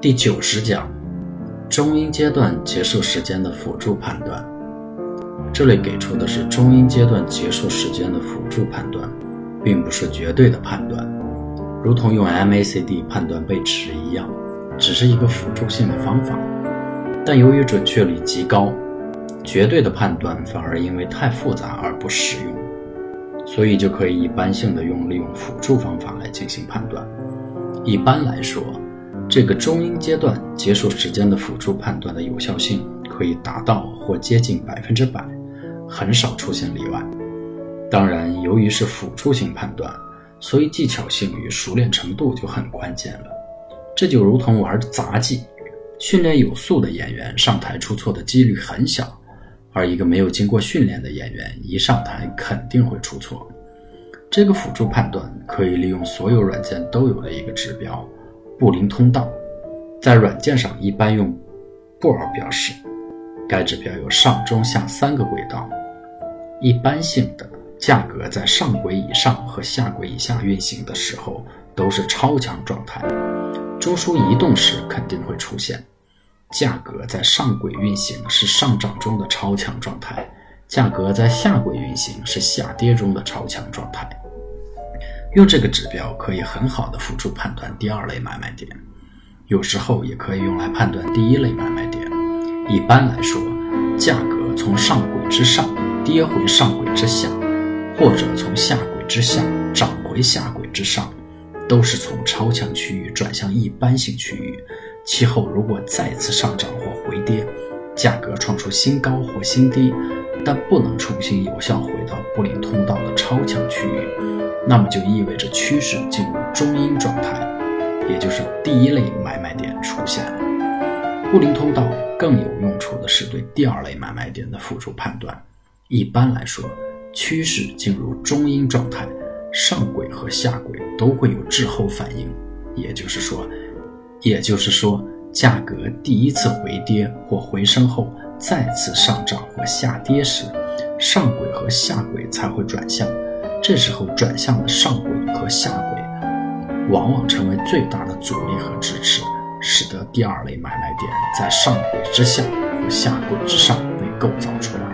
第九十讲，中阴阶段结束时间的辅助判断。这里给出的是中阴阶段结束时间的辅助判断，并不是绝对的判断，如同用 MACD 判断背驰一样，只是一个辅助性的方法。但由于准确率极高，绝对的判断反而因为太复杂而不实用，所以就可以一般性的用利用辅助方法来进行判断。一般来说。这个中阴阶段结束时间的辅助判断的有效性可以达到或接近百分之百，很少出现例外。当然，由于是辅助性判断，所以技巧性与熟练程度就很关键了。这就如同玩杂技，训练有素的演员上台出错的几率很小，而一个没有经过训练的演员一上台肯定会出错。这个辅助判断可以利用所有软件都有的一个指标。布林通道在软件上一般用布尔表示，该指标有上中下三个轨道。一般性的价格在上轨以上和下轨以下运行的时候都是超强状态，中枢移动时肯定会出现。价格在上轨运行是上涨中的超强状态，价格在下轨运行是下跌中的超强状态。用这个指标可以很好的辅助判断第二类买卖点，有时候也可以用来判断第一类买卖点。一般来说，价格从上轨之上跌回上轨之下，或者从下轨之下涨回下轨之上，都是从超强区域转向一般性区域。其后如果再次上涨或回跌，价格创出新高或新低，但不能重新有效回到布林通道的超强区域。那么就意味着趋势进入中阴状态，也就是第一类买卖点出现了。布林通道更有用处的是对第二类买卖点的辅助判断。一般来说，趋势进入中阴状态，上轨和下轨都会有滞后反应，也就是说，也就是说，价格第一次回跌或回升后再次上涨或下跌时，上轨和下轨才会转向。这时候转向的上轨和下轨，往往成为最大的阻力和支持，使得第二类买卖点在上轨之下和下轨之上被构造出来。